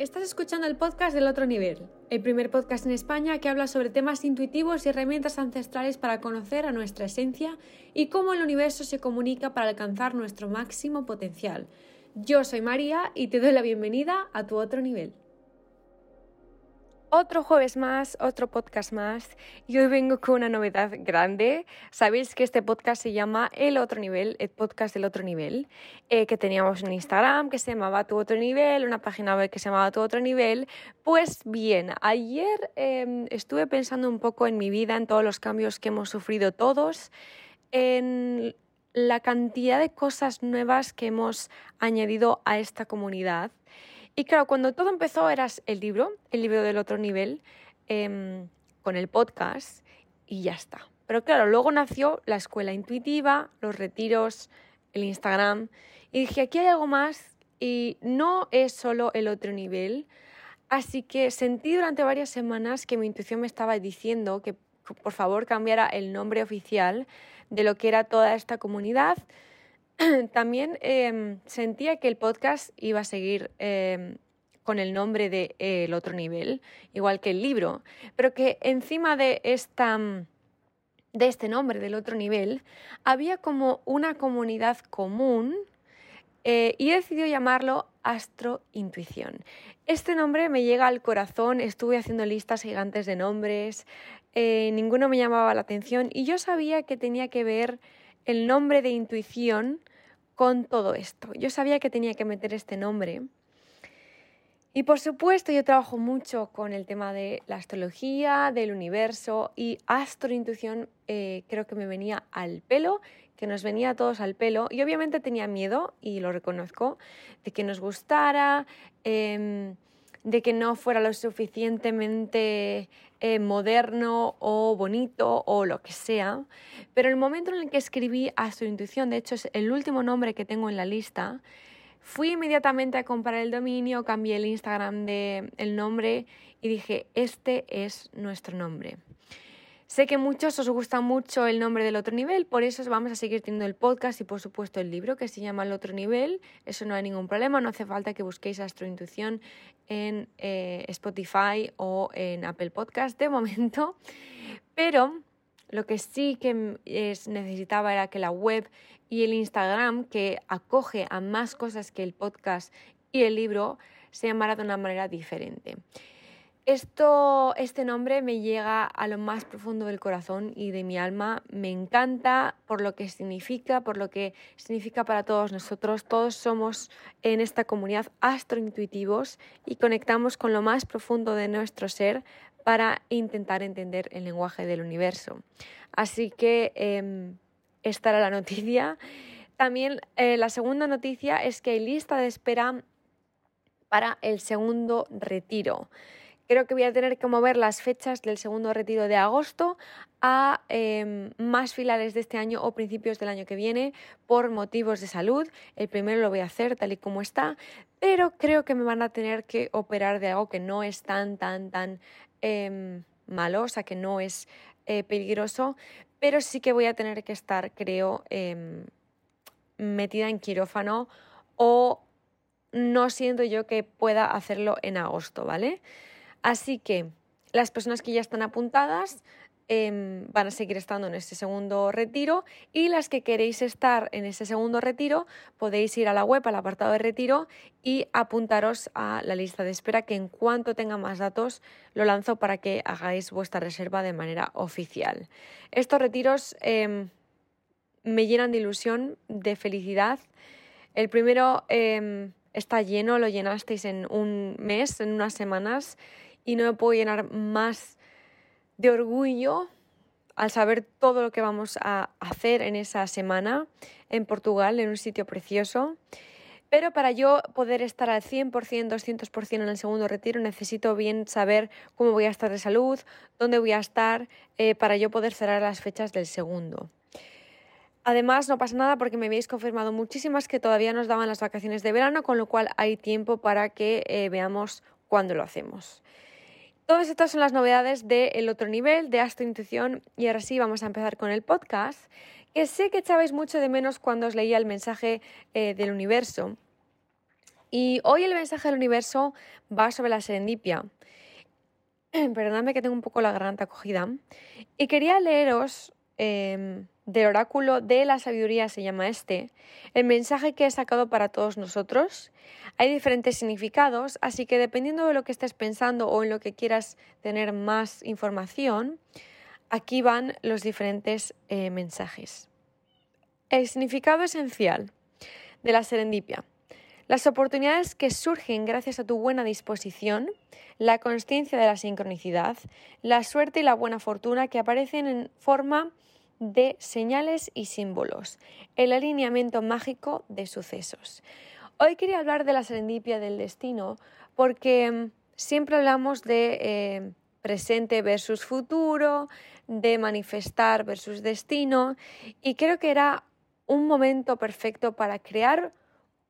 Estás escuchando el podcast del otro nivel, el primer podcast en España que habla sobre temas intuitivos y herramientas ancestrales para conocer a nuestra esencia y cómo el universo se comunica para alcanzar nuestro máximo potencial. Yo soy María y te doy la bienvenida a tu otro nivel. Otro jueves más, otro podcast más y hoy vengo con una novedad grande. Sabéis que este podcast se llama El Otro Nivel, el podcast del Otro Nivel, eh, que teníamos un Instagram que se llamaba Tu Otro Nivel, una página web que se llamaba Tu Otro Nivel. Pues bien, ayer em, estuve pensando un poco en mi vida, en todos los cambios que hemos sufrido todos, en la cantidad de cosas nuevas que hemos añadido a esta comunidad y claro, cuando todo empezó eras el libro, el libro del otro nivel, em, con el podcast y ya está. Pero claro, luego nació la escuela intuitiva, los retiros, el Instagram y dije, aquí hay algo más y no es solo el otro nivel. Así que sentí durante varias semanas que mi intuición me estaba diciendo que por favor cambiara el nombre oficial de lo que era toda esta comunidad también em, sentía que el podcast iba a seguir em, con el nombre de El otro nivel, igual que el libro, pero que encima de esta mm, de este nombre del otro nivel había como una comunidad común eh, y he decidido llamarlo Astrointuición. Este nombre me llega al corazón, estuve haciendo listas gigantes de nombres, eh, ninguno me llamaba la atención y yo sabía que tenía que ver el nombre de intuición con todo esto. Yo sabía que tenía que meter este nombre. Y por supuesto yo trabajo mucho con el tema de la astrología, del universo y astrointuición eh, creo que me venía al pelo, que nos venía a todos al pelo y obviamente tenía miedo, y lo reconozco, de que nos gustara, em, de que no fuera lo suficientemente eh, moderno o bonito o lo que sea. Pero el momento en el que escribí a su intuición, de hecho es el último nombre que tengo en la lista, fui inmediatamente a comprar el dominio, cambié el Instagram de el nombre y dije, este es nuestro nombre. Sé que muchos os gusta mucho el nombre del otro nivel, por eso vamos a seguir teniendo el podcast y por supuesto el libro que se llama El otro nivel. Eso no hay ningún problema, no hace falta que busquéis Astrointuición en eh, Spotify o en Apple Podcast de momento. Pero lo que sí que es, necesitaba era que la web y el Instagram, que acoge a más cosas que el podcast y el libro, se llamara de una manera diferente. Esto, este nombre me llega a lo más profundo del corazón y de mi alma. Me encanta por lo que significa, por lo que significa para todos nosotros. Todos somos en esta comunidad astrointuitivos y conectamos con lo más profundo de nuestro ser para intentar entender el lenguaje del universo. Así que eh, esta era la noticia. También eh, la segunda noticia es que hay lista de espera para el segundo retiro. Creo que voy a tener que mover las fechas del segundo retiro de agosto a em, más finales de este año o principios del año que viene por motivos de salud. El primero lo voy a hacer tal y como está, pero creo que me van a tener que operar de algo que no es tan, tan, tan eh, malo, o sea, que no es eh, peligroso, pero sí que voy a tener que estar, creo, em, metida en quirófano o no siento yo que pueda hacerlo en agosto, ¿vale? Así que las personas que ya están apuntadas em, van a seguir estando en este segundo retiro y las que queréis estar en ese segundo retiro podéis ir a la web, al apartado de retiro y apuntaros a la lista de espera que en cuanto tenga más datos lo lanzo para que hagáis vuestra reserva de manera oficial. Estos retiros em, me llenan de ilusión, de felicidad. El primero em, está lleno, lo llenasteis en un mes, en unas semanas y no me puedo llenar más de orgullo al saber todo lo que vamos a hacer en esa semana en Portugal, en un sitio precioso. Pero para yo poder estar al 100%, 200% en el segundo retiro, necesito bien saber cómo voy a estar de salud, dónde voy a estar, eh, para yo poder cerrar las fechas del segundo. Además, no pasa nada porque me habéis confirmado muchísimas que todavía nos daban las vacaciones de verano, con lo cual hay tiempo para que eh, veamos cuándo lo hacemos. Todas estas son las novedades del otro nivel de Astro Intuición y ahora sí vamos a empezar con el podcast, que sé que echabais mucho de menos cuando os leía el mensaje eh, del universo. Y hoy el mensaje del universo va sobre la serendipia. Perdóname que tengo un poco la garganta cogida. Y quería leeros em, del oráculo de la sabiduría, se llama este, el mensaje que he sacado para todos nosotros. Hay diferentes significados, así que dependiendo de lo que estés pensando o en lo que quieras tener más información, aquí van los diferentes eh, mensajes. El significado esencial de la serendipia. Las oportunidades que surgen gracias a tu buena disposición, la consciencia de la sincronicidad, la suerte y la buena fortuna que aparecen en forma de señales y símbolos, el alineamiento mágico de sucesos. Hoy quería hablar de la serendipia del destino porque mm, siempre hablamos de eh, presente versus futuro, de manifestar versus destino y creo que era un momento perfecto para crear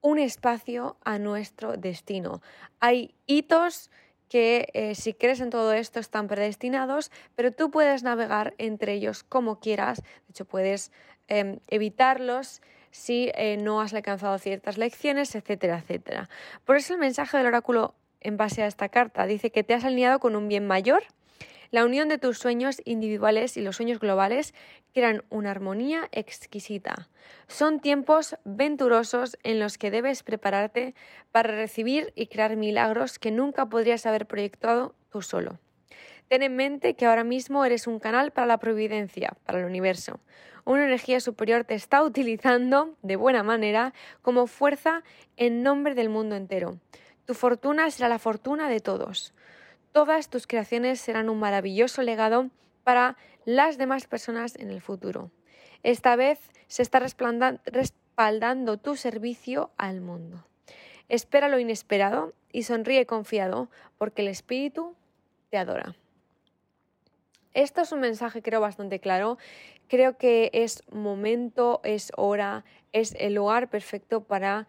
un espacio a nuestro destino. Hay hitos que eh, si crees en todo esto están predestinados, pero tú puedes navegar entre ellos como quieras. De hecho, puedes em, evitarlos si eh, no has alcanzado ciertas lecciones, etcétera, etcétera. Por eso el mensaje del oráculo en base a esta carta dice que te has alineado con un bien mayor la unión de tus sueños individuales y los sueños globales crean una armonía exquisita. Son tiempos venturosos en los que debes prepararte para recibir y crear milagros que nunca podrías haber proyectado tú solo. Ten en mente que ahora mismo eres un canal para la providencia, para el universo. Una energía superior te está utilizando de buena manera como fuerza en nombre del mundo entero. Tu fortuna será la fortuna de todos. Todas tus creaciones serán un maravilloso legado para las demás personas en el futuro. Esta vez se está respaldando tu servicio al mundo. Espera lo inesperado y sonríe confiado porque el Espíritu te adora. Esto es un mensaje creo bastante claro. Creo que es momento, es hora, es el lugar perfecto para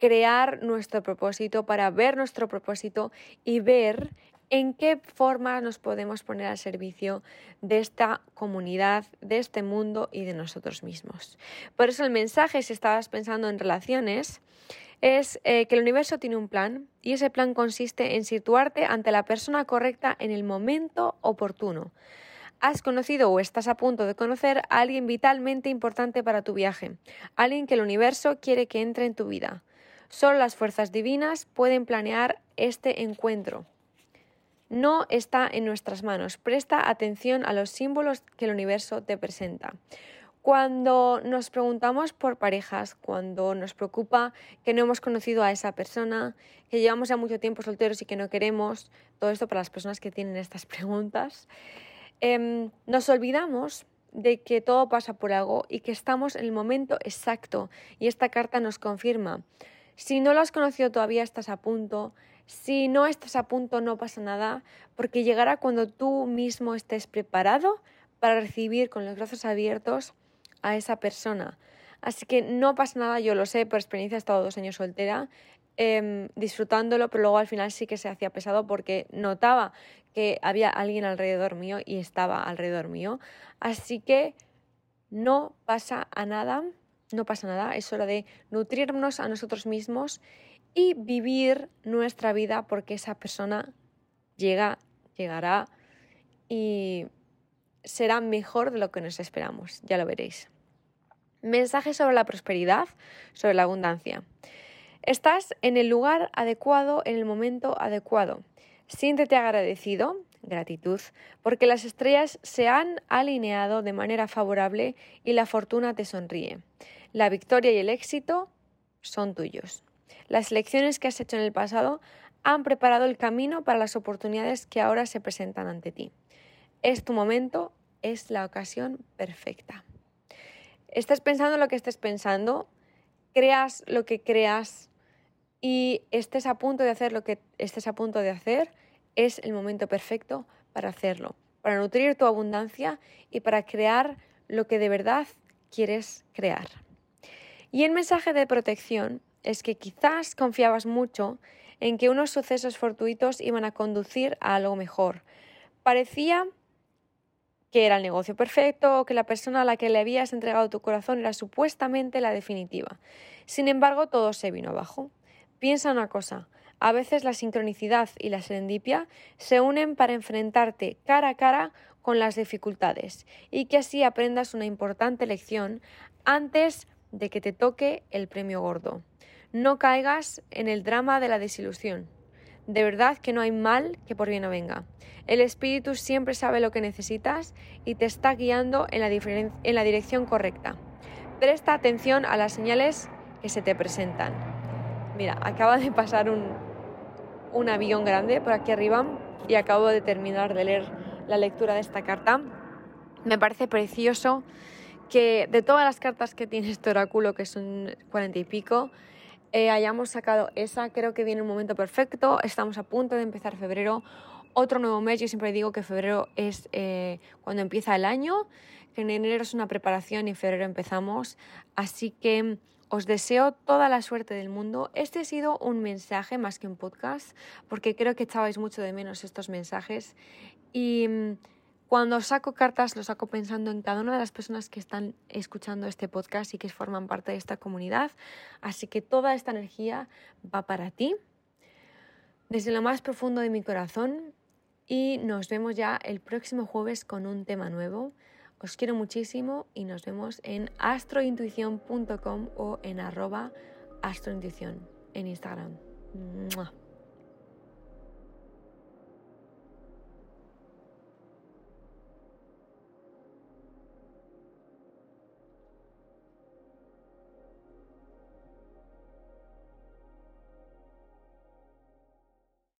crear nuestro propósito, para ver nuestro propósito y ver en qué forma nos podemos poner al servicio de esta comunidad, de este mundo y de nosotros mismos. Por eso el mensaje, si estabas pensando en relaciones, es eh, que el universo tiene un plan y ese plan consiste en situarte ante la persona correcta en el momento oportuno. Has conocido o estás a punto de conocer a alguien vitalmente importante para tu viaje, alguien que el universo quiere que entre en tu vida. Solo las fuerzas divinas pueden planear este encuentro no está en nuestras manos. Presta atención a los símbolos que el universo te presenta. Cuando nos preguntamos por parejas, cuando nos preocupa que no hemos conocido a esa persona, que llevamos ya mucho tiempo solteros y que no queremos, todo esto para las personas que tienen estas preguntas, em, nos olvidamos de que todo pasa por algo y que estamos en el momento exacto. Y esta carta nos confirma. Si no lo has conocido todavía, estás a punto, si no estás a punto, no pasa nada, porque llegará cuando tú mismo estés preparado para recibir con los brazos abiertos a esa persona. Así que no pasa nada, yo lo sé, por experiencia he estado dos años soltera, em, disfrutándolo, pero luego al final sí que se hacía pesado porque notaba que había alguien alrededor mío y estaba alrededor mío. Así que no pasa a nada, no pasa nada, es hora de nutrirnos a nosotros mismos y vivir nuestra vida porque esa persona llega, llegará y será mejor de lo que nos esperamos, ya lo veréis. Mensaje sobre la prosperidad, sobre la abundancia. Estás en el lugar adecuado, en el momento adecuado. Siéntete agradecido, gratitud, porque las estrellas se han alineado de manera favorable y la fortuna te sonríe. La victoria y el éxito son tuyos. Las lecciones que has hecho en el pasado han preparado el camino para las oportunidades que ahora se presentan ante ti. Es tu momento, es la ocasión perfecta. Estés pensando lo que estés pensando, creas lo que creas y estés a punto de hacer lo que estés a punto de hacer, es el momento perfecto para hacerlo, para nutrir tu abundancia y para crear lo que de verdad quieres crear. Y en mensaje de protección, es que quizás confiabas mucho en que unos sucesos fortuitos iban a conducir a algo mejor. Parecía que era el negocio perfecto o que la persona a la que le habías entregado tu corazón era supuestamente la definitiva. Sin embargo, todo se vino abajo. Piensa una cosa, a veces la sincronicidad y la serendipia se unen para enfrentarte cara a cara con las dificultades y que así aprendas una importante lección antes de que te toque el premio gordo. No caigas en el drama de la desilusión. De verdad que no hay mal que por bien no venga. El espíritu siempre sabe lo que necesitas y te está guiando en la, en la dirección correcta. Presta atención a las señales que se te presentan. Mira, acaba de pasar un, un avión grande por aquí arriba y acabo de terminar de leer la lectura de esta carta. Me parece precioso que de todas las cartas que tiene este oráculo, que son cuarenta y pico, eh, hayamos sacado esa. Creo que viene un momento perfecto. Estamos a punto de empezar febrero, otro nuevo mes. Yo siempre digo que febrero es eh, cuando empieza el año, en enero es una preparación y en febrero empezamos. Así que os deseo toda la suerte del mundo. Este ha sido un mensaje más que un podcast, porque creo que echabais mucho de menos estos mensajes. Y mm, cuando saco cartas, lo saco pensando en cada una de las personas que están escuchando este podcast y que forman parte de esta comunidad. Así que toda esta energía va para ti, desde lo más profundo de mi corazón. Y nos vemos ya el próximo jueves con un tema nuevo. Os quiero muchísimo y nos vemos en astrointuición.com o en arroba astrointuición en Instagram.